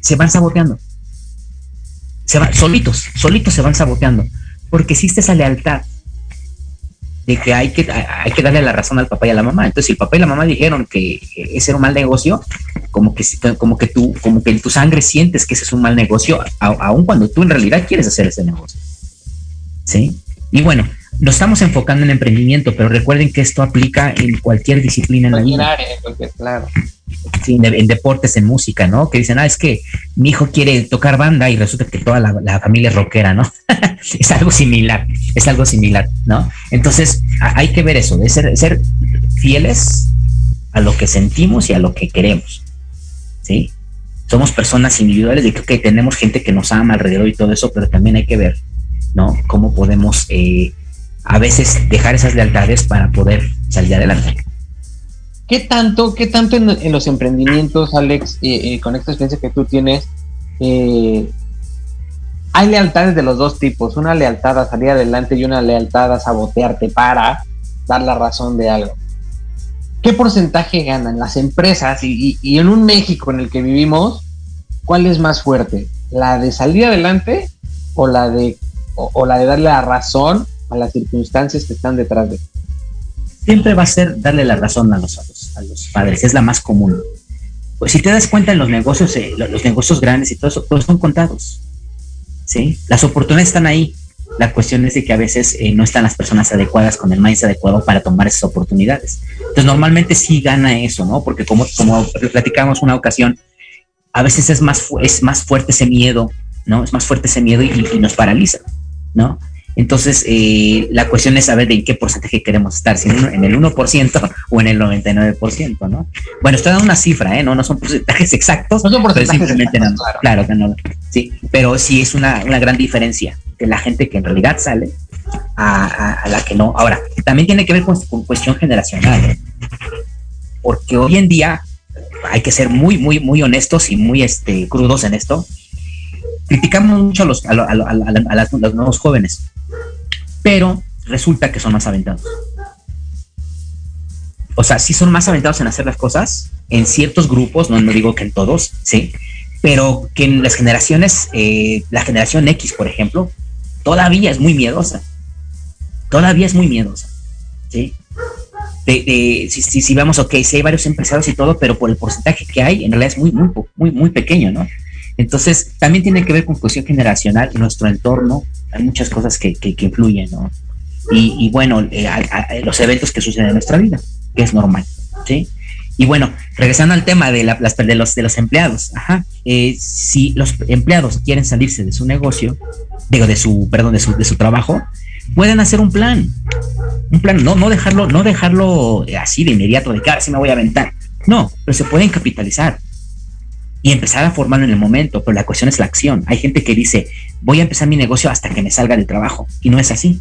se van saboteando. Se van, solitos, solitos se van saboteando. Porque existe esa lealtad de que hay que, hay que darle la razón al papá y a la mamá. Entonces, si el papá y la mamá dijeron que ese era un mal negocio, como que, como que tú, como que en tu sangre sientes que ese es un mal negocio, aun cuando tú en realidad quieres hacer ese negocio. ¿Sí? Y bueno, nos estamos enfocando en emprendimiento, pero recuerden que esto aplica en cualquier disciplina en la vida. claro. Sí, en, deportes, en música, ¿no? Que dicen, ah, es que mi hijo quiere tocar banda y resulta que toda la, familia es rockera, ¿no? es algo similar, es algo similar, ¿no? Entonces, hay que ver eso, de ser, ser fieles a lo que sentimos y a lo que queremos, ¿sí? Somos personas individuales de que tenemos gente que nos ama alrededor y todo eso, pero también hay que ver, ¿no? Cómo podemos eh, a veces dejar esas lealtades para poder salir adelante. ¿Qué tanto, qué tanto en, los emprendimientos, Alex, eh, eh, con esta experiencia que tú tienes, hay lealtades de los dos tipos? Una lealtad a salir adelante y una lealtad a sabotearte para dar la razón de algo. ¿Qué porcentaje ganan las empresas y, en un México en el que vivimos? ¿Cuál es más fuerte? ¿La de salir adelante o la de, o la de darle la razón a las circunstancias que están detrás de. Siempre va a ser darle la razón a los, a los, padres, es la más común. Pues si te das cuenta en los negocios, eh, los negocios grandes y todo eso, todos son contados. ¿sí? Las oportunidades están ahí. La cuestión es de que a veces eh, no están las personas adecuadas con el maíz adecuado para tomar esas oportunidades. Entonces, normalmente sí gana eso, ¿no? Porque como, como platicamos una ocasión, a veces es más, es más fuerte ese miedo, ¿no? Es más fuerte ese miedo y, y nos paraliza, ¿no? Entonces, eh, la cuestión es saber de en qué porcentaje queremos estar, si en, el 1% o en el 99%, ¿no? Bueno, estoy dando una cifra, ¿eh? No, no son porcentajes exactos. No son porcentajes exactos, claro. que no. Sí, pero sí es una, gran diferencia de la gente que en realidad sale a, la que no. Ahora, también tiene que ver con, cuestión generacional, ¿eh? porque hoy en día hay que ser muy, muy, muy honestos y muy este, crudos en esto. Criticamos mucho a los, a los nuevos jóvenes pero resulta que son más aventados. O sea, sí son más aventados en hacer las cosas en ciertos grupos, no, no digo que en todos, sí, pero que en las generaciones, eh, la generación X, por ejemplo, todavía es muy miedosa. Todavía es muy miedosa. ¿sí? De, si, si, si, vemos, ok, sí hay varios empresarios y todo, pero por el porcentaje que hay, en realidad es muy, muy, muy, muy pequeño, ¿no? Entonces, también tiene que ver con cuestión generacional, nuestro entorno, hay muchas cosas que, que, influyen, ¿no? Y, y bueno, eh, a, los eventos que suceden en nuestra vida, que es normal, ¿sí? Y bueno, regresando al tema de, la, de, los, de los empleados, ajá, eh, si los empleados quieren salirse de su negocio, digo, de su, perdón, de su, de su trabajo, pueden hacer un plan, un plan, no, no dejarlo, no dejarlo así de inmediato, de que ahora sí me voy a aventar, no, pero se pueden capitalizar y empezar a formarlo en el momento, pero la cuestión es la acción. Hay gente que dice, voy a empezar mi negocio hasta que me salga del trabajo, y no es así.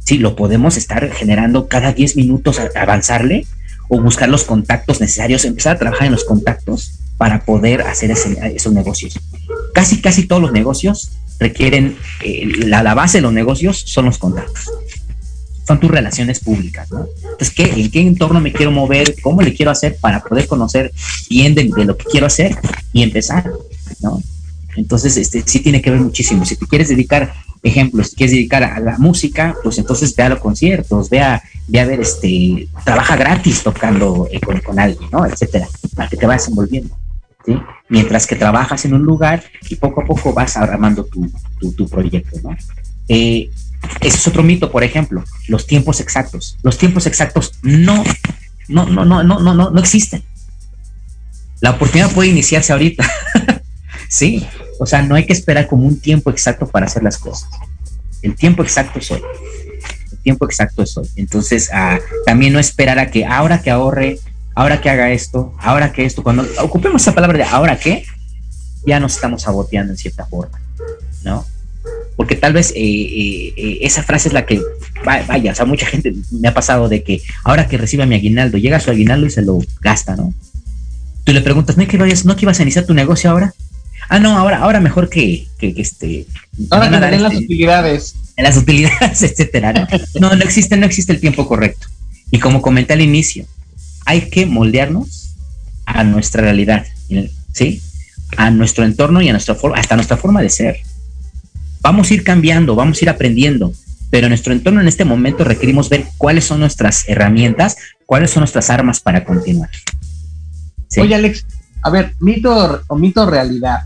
Sí, lo podemos estar generando cada 10 minutos, avanzarle o buscar los contactos necesarios, empezar a trabajar en los contactos para poder hacer esos negocios. Casi, casi todos los negocios requieren, eh, la, base de los negocios son los contactos. Son tus relaciones públicas, ¿no? Entonces, ¿qué, ¿en qué entorno me quiero mover? ¿Cómo le quiero hacer para poder conocer bien de, de lo que quiero hacer y empezar, ¿no? Entonces, este, sí tiene que ver muchísimo. Si te quieres dedicar, ejemplo, si quieres dedicar a la música, pues entonces ve a los conciertos, ve a, ve a ver, este, trabaja gratis tocando eh, con, con, alguien, ¿no? Etcétera, para que te vayas envolviendo, ¿sí? Mientras que trabajas en un lugar y poco a poco vas armando tu, tu, tu proyecto, ¿no? Eh, ese es otro mito, por ejemplo, los tiempos exactos. Los tiempos exactos no, no, no, no, no, no, no, existen. La oportunidad puede iniciarse ahorita. Sí, o sea, no hay que esperar como un tiempo exacto para hacer las cosas. El tiempo exacto es hoy. El tiempo exacto es hoy. Entonces, ah, también no esperar a que ahora que ahorre, ahora que haga esto, ahora que esto, cuando ocupemos esa palabra de ahora que, ya nos estamos saboteando en cierta forma, ¿no? Porque tal vez eh, eh, esa frase es la que, vaya, o sea, mucha gente me ha pasado de que ahora que reciba mi aguinaldo, llega su aguinaldo y se lo gasta, ¿no? Tú le preguntas, ¿no que, vayas, ¿no que ibas a iniciar tu negocio ahora? Ah, no, ahora, ahora mejor que, que, que este. Ahora que den las utilidades. En las utilidades, etcétera. ¿no? no, no existe, no existe el tiempo correcto. Y como comenté al inicio, hay que moldearnos a nuestra realidad, ¿sí? A nuestro entorno y a nuestra forma, hasta nuestra forma de ser. Vamos a ir cambiando, vamos a ir aprendiendo, pero en nuestro entorno en este momento requerimos ver cuáles son nuestras herramientas, cuáles son nuestras armas para continuar. ¿Sí? Oye, Alex, a ver, mito o mito realidad.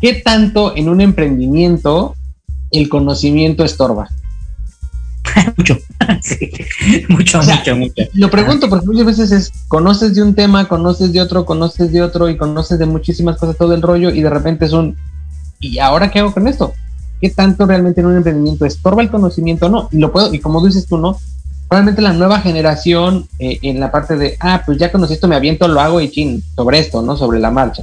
¿Qué tanto en un emprendimiento el conocimiento estorba? mucho, sí. mucho, o sea, mucho, mucho. Lo pregunto porque muchas veces es, conoces de un tema, conoces de otro, conoces de otro y conoces de muchísimas cosas todo el rollo y de repente es un, ¿y ahora qué hago con esto? ¿Qué tanto realmente en un emprendimiento estorba el conocimiento o no? Y lo puedo, y como dices tú, ¿no? Probablemente la nueva generación eh, en la parte de, ah, pues ya conocí esto, me aviento, lo hago y chin, sobre esto, ¿no? Sobre la marcha.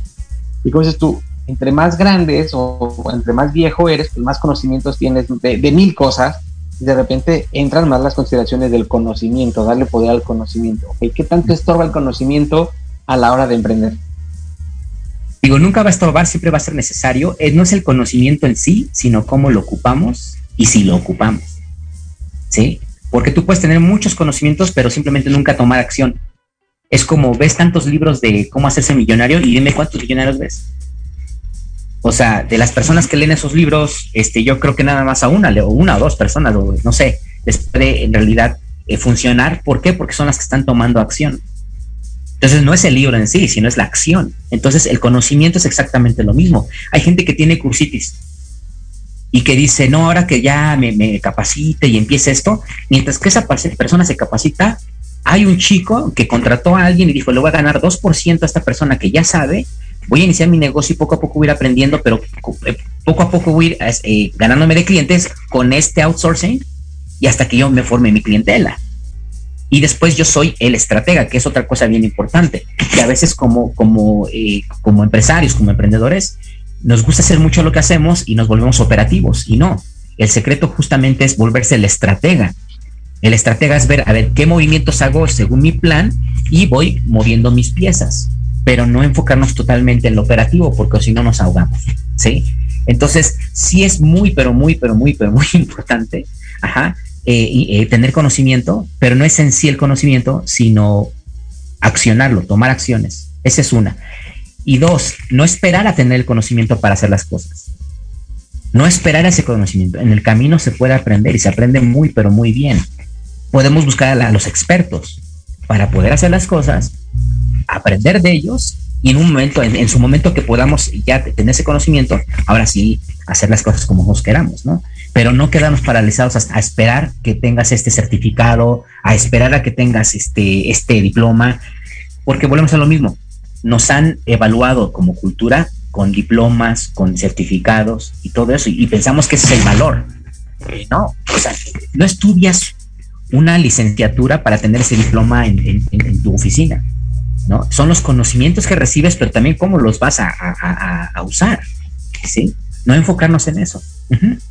Y como dices tú, entre más grandes o entre más viejo eres, pues más conocimientos tienes de, de, mil cosas y de repente entran más las consideraciones del conocimiento, darle poder al conocimiento. ¿okay? ¿Qué tanto estorba el conocimiento a la hora de emprender? Digo, nunca va a estorbar, siempre va a ser necesario. Eh, no es el conocimiento en sí, sino cómo lo ocupamos y si lo ocupamos. ¿Sí? Porque tú puedes tener muchos conocimientos, pero simplemente nunca tomar acción. Es como ves tantos libros de cómo hacerse millonario y dime cuántos millonarios ves. O sea, de las personas que leen esos libros, este, yo creo que nada más a una, o una o dos personas, o no sé, les puede en realidad eh, funcionar. ¿Por qué? Porque son las que están tomando acción. Entonces no es el libro en sí, sino es la acción. Entonces el conocimiento es exactamente lo mismo. Hay gente que tiene cursitis y que dice, no, ahora que ya me, capacite y empiece esto, mientras que esa persona se capacita, hay un chico que contrató a alguien y dijo, le voy a ganar 2% a esta persona que ya sabe voy a iniciar mi negocio y poco a poco voy a ir aprendiendo, pero eh, poco a poco voy a ir eh, ganándome de clientes con este outsourcing y hasta que yo me forme mi clientela. Y después yo soy el estratega, que es otra cosa bien importante, que a veces como, como, eh, como empresarios, como emprendedores, nos gusta hacer mucho lo que hacemos y nos volvemos operativos. Y no, el secreto justamente es volverse el estratega. El estratega es ver, a ver, qué movimientos hago según mi plan y voy moviendo mis piezas pero no enfocarnos totalmente en lo operativo porque si no nos ahogamos, ¿sí? Entonces, sí es muy, pero muy, pero muy, pero muy importante, ajá, eh, tener conocimiento, pero no es en sí el conocimiento, sino accionarlo, tomar acciones. Esa es una. Y dos, no esperar a tener el conocimiento para hacer las cosas. No esperar ese conocimiento. En el camino se puede aprender y se aprende muy, pero muy bien. Podemos buscar a, los expertos para poder hacer las cosas, aprender de ellos y en un momento, en, su momento que podamos ya tener ese conocimiento, ahora sí hacer las cosas como nos queramos, ¿no? Pero no quedarnos paralizados a, a esperar que tengas este certificado, a esperar a que tengas este, este diploma, porque volvemos a lo mismo nos han evaluado como cultura con diplomas, con certificados y todo eso, y, pensamos que ese es el valor. Eh, no, o sea, no estudias una licenciatura para tener ese diploma en, tu oficina, ¿no? Son los conocimientos que recibes, pero también cómo los vas a, usar, ¿sí? No enfocarnos en eso.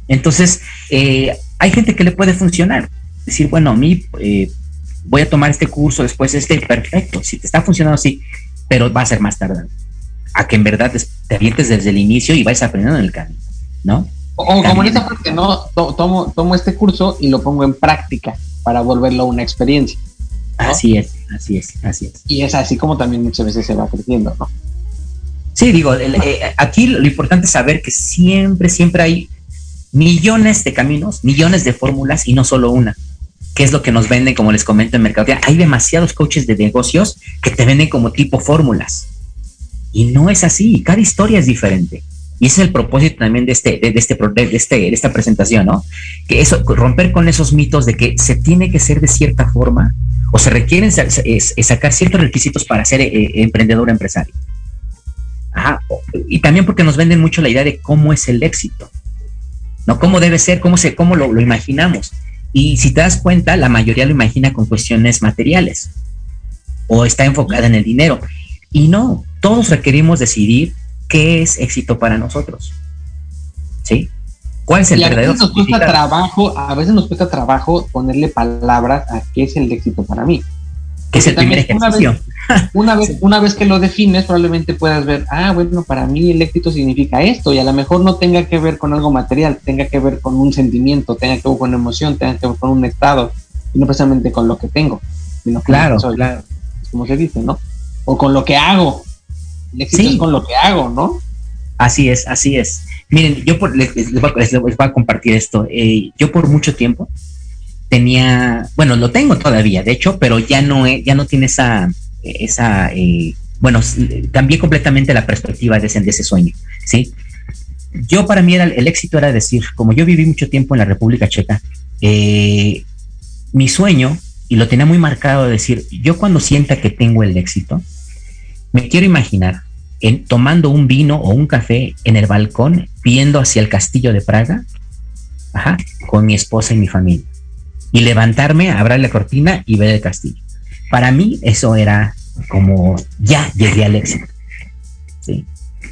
Entonces, eh, hay gente que le puede funcionar. Decir, bueno, a mí eh, voy a tomar este curso, después este, perfecto. Si te está funcionando así, pero va a ser más tarde. A que en verdad te avientes desde el inicio y vayas aprendiendo en el camino, ¿no? O como en esa parte, ¿no? Tomo, tomo este curso y lo pongo en práctica para volverlo una experiencia. Así es, así es, así es. Y es así como también muchas veces se va creciendo, ¿no? Sí, digo, eh, aquí lo importante es saber que siempre, siempre hay millones de caminos, millones de fórmulas y no solo una. ¿Qué es lo que nos venden, como les comento en Mercado. Hay demasiados coaches de negocios que te venden como tipo fórmulas. Y no es así, cada historia es diferente. Y ese es el propósito también de, este, de, este, de, este, de esta presentación, ¿no? Que eso, romper con esos mitos de que se tiene que ser de cierta forma o se requieren sacar ciertos requisitos para ser eh, emprendedor empresario. Ajá. Y también porque nos venden mucho la idea de cómo es el éxito, ¿no? Cómo debe ser, cómo, se, cómo lo, lo imaginamos. Y si te das cuenta, la mayoría lo imagina con cuestiones materiales o está enfocada en el dinero. Y no, todos requerimos decidir qué es éxito para nosotros. ¿Sí? ¿Cuál es el verdadero? A veces nos cuesta trabajo, a veces nos cuesta trabajo ponerle palabras a qué es el éxito para mí es el primer ejercicio. Una vez, una vez, que lo defines, probablemente puedas ver, ah, bueno, para mí el éxito significa esto, y a lo mejor no tenga que ver con algo material, tenga que ver con un sentimiento, tenga que ver con una emoción, tenga que ver con un estado, y no precisamente con lo que tengo, sino claro, claro. Es como se dice, ¿no? O con lo que hago. El éxito es con lo que hago, ¿no? Así es, así es. Miren, yo por, les, voy, a, compartir esto. Eh, yo por mucho tiempo tenía, bueno, lo tengo todavía, de hecho, pero ya no, ya no tiene esa, esa eh, bueno, cambié completamente la perspectiva de ese, sueño, ¿sí? Yo para mí era, el éxito era decir, como yo viví mucho tiempo en la República Checa, eh, mi sueño, y lo tenía muy marcado, de decir, yo cuando sienta que tengo el éxito, me quiero imaginar tomando un vino o un café en el balcón, viendo hacia el castillo de Praga, con mi esposa y mi familia y levantarme, abrir la cortina y ver el castillo. Para mí eso era como ya llegué al éxito.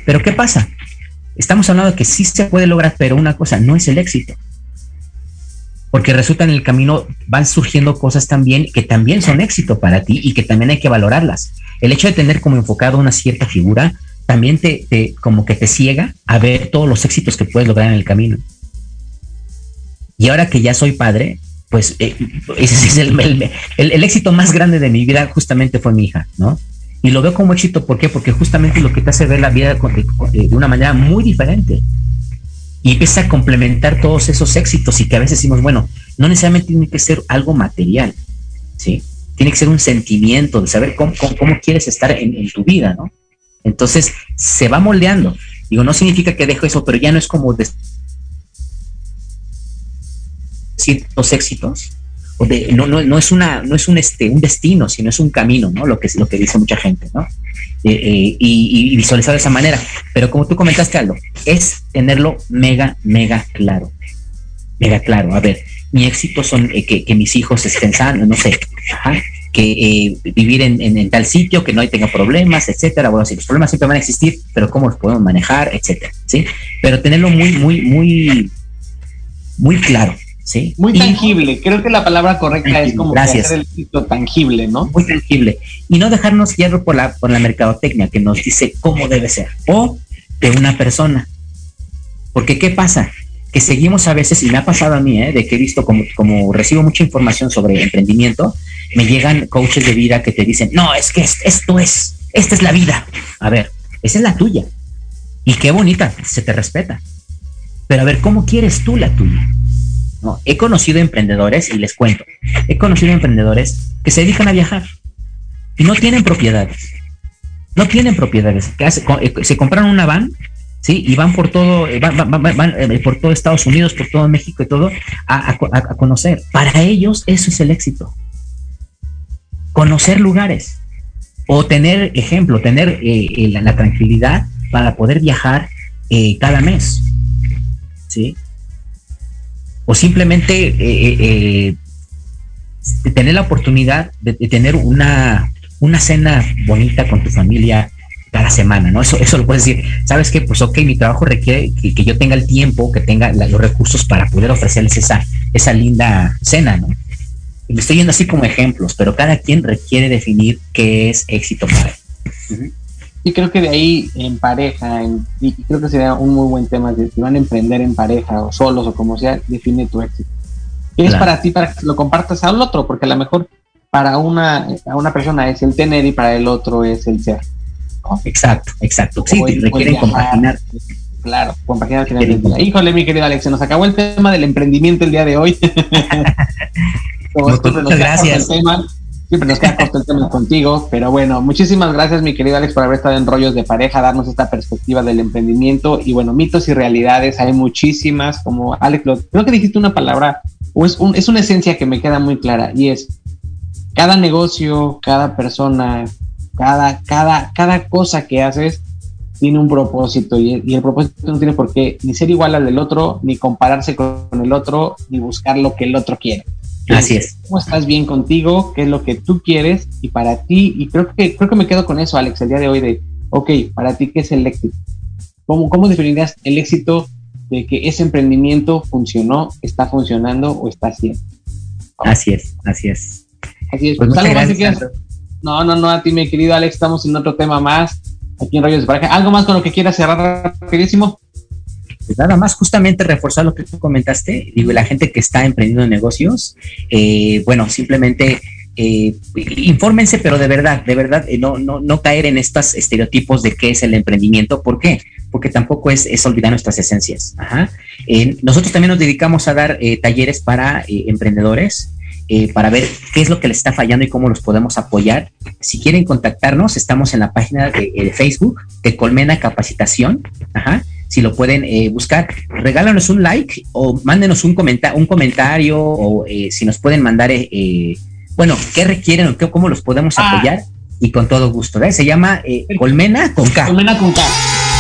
Pero ¿qué pasa? Estamos hablando de que sí se puede lograr, pero una cosa no es el éxito. Porque resulta en el camino van surgiendo cosas también que también son éxito para ti y que también hay que valorarlas. El hecho de tener como enfocado una cierta figura también te, te como que te ciega a ver todos los éxitos que puedes lograr en el camino. Y ahora que ya soy padre, pues eh, ese es el, éxito más grande de mi vida justamente fue mi hija, ¿no? Y lo veo como éxito, ¿por qué? Porque justamente lo que te hace ver la vida de, una manera muy diferente. Y empieza a complementar todos esos éxitos y que a veces decimos, bueno, no necesariamente tiene que ser algo material, ¿sí? Tiene que ser un sentimiento de saber cómo, quieres estar en, tu vida, ¿no? Entonces, se va moldeando. Digo, no significa que dejo eso, pero ya no es como ciertos éxitos, no, es un este, un destino, sino es un camino, ¿no? Lo que lo que dice mucha gente, ¿no? Eh, eh, y, visualizar de esa manera. Pero como tú comentaste, Aldo, es tenerlo mega, mega claro. Mega claro. A ver, mi éxito son eh, que, mis hijos estén sanos, no sé, que vivir en, tal sitio, que no tenga problemas, etcétera. Bueno, sí, los problemas siempre van a existir, pero cómo los podemos manejar, etcétera, ¿sí? Pero tenerlo muy, muy, muy, muy claro. Sí. Muy tangible. Creo que la palabra correcta es como Gracias. hacer el sitio tangible, ¿no? Muy tangible. Y no dejarnos guiar por la, por la mercadotecnia que nos dice cómo debe ser. O de una persona. Porque ¿qué pasa? que seguimos a veces, y me ha pasado a mí, ¿eh? de que he visto como, como recibo mucha información sobre emprendimiento, me llegan coaches de vida que te dicen, no, es que esto es, esta es la vida. A ver, esa es la tuya. Y qué bonita, se te respeta. Pero a ver, ¿cómo quieres tú la tuya? ¿No? He conocido emprendedores, y les cuento, he conocido emprendedores que se dedican a viajar y no tienen propiedades. No tienen propiedades. Eh, se compraron una van, ¿sí? Y van por todo, eh, van, eh, por todo Estados Unidos, por todo México y todo, a, conocer. Para ellos eso es el éxito. Conocer lugares. O tener, ejemplo, tener la, tranquilidad para poder viajar cada mes. ¿Sí? O simplemente tener la oportunidad de tener una, una cena bonita con tu familia cada semana, ¿no? Eso, eso lo puedes decir. ¿Sabes qué? Pues ok, mi trabajo requiere que, yo tenga el tiempo, que tenga los recursos para poder ofrecerles esa, esa linda cena, ¿no? Y me estoy yendo así como ejemplos, pero cada quien requiere definir qué es éxito para él. Y creo que de ahí en pareja, y creo que sería un muy buen tema, si van a emprender en pareja o solos o como sea, define tu éxito. ¿Qué es para ti para que lo compartas al otro? Porque a lo mejor para una, una persona es el tener y para el otro es el ser. Exacto, exacto. Sí, requieren compaginar. Claro, compaginar. Híjole, mi querido Alex, se nos acabó el tema del emprendimiento el día de hoy. Muchas gracias. Siempre nos queda corto contigo, pero bueno, muchísimas gracias, mi querido Alex, por haber estado en Rollos de Pareja, darnos esta perspectiva del emprendimiento y bueno, mitos y realidades, hay muchísimas, como Alex, creo que dijiste una palabra, o es, un, es una esencia que me queda muy clara y es cada negocio, cada persona, cada, cada, cada cosa que haces tiene un propósito y, el propósito no tiene por qué ni ser igual al del otro, ni compararse con el otro, ni buscar lo que el otro quiere. Así es. ¿Cómo estás bien contigo? ¿Qué es lo que tú quieres? Y para ti, y creo que, creo que me quedo con eso, Alex, el día de hoy de, ok, para ti, ¿qué es el éxito? ¿Cómo, cómo definirías el éxito de que ese emprendimiento funcionó, está funcionando o está haciendo? Así es, así es. Así es. Pues no, no, no, a ti, mi querido Alex, estamos en otro tema más aquí en Rollos de Pareja. ¿Algo más con lo que quieras cerrar rapidísimo? Pues nada más, justamente reforzar lo que tú comentaste, digo, la gente que está emprendiendo negocios, eh, bueno, simplemente eh, infórmense, pero de verdad, de verdad, eh, no, no, no caer en estos estereotipos de qué es el emprendimiento. ¿Por qué? Porque tampoco es, es olvidar nuestras esencias. Ajá. nosotros también nos dedicamos a dar talleres para emprendedores. Eh, para ver qué es lo que les está fallando y cómo los podemos apoyar. Si quieren contactarnos, estamos en la página de, eh, Facebook de Colmena Capacitación. Ajá. Si lo pueden eh, buscar, regálanos un like o mándenos un, un comentario o si nos pueden mandar, bueno, qué requieren o qué, cómo los podemos ah. apoyar y con todo gusto. Se llama Colmena con K. Colmena con K.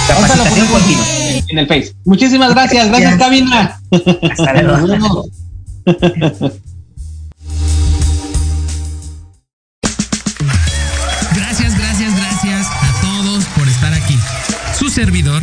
Capacitación continua. En el Face. Muchísimas gracias. Gracias, Cabina. Hasta luego. servidor,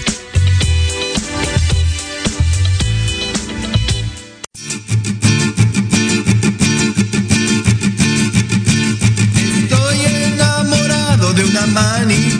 money.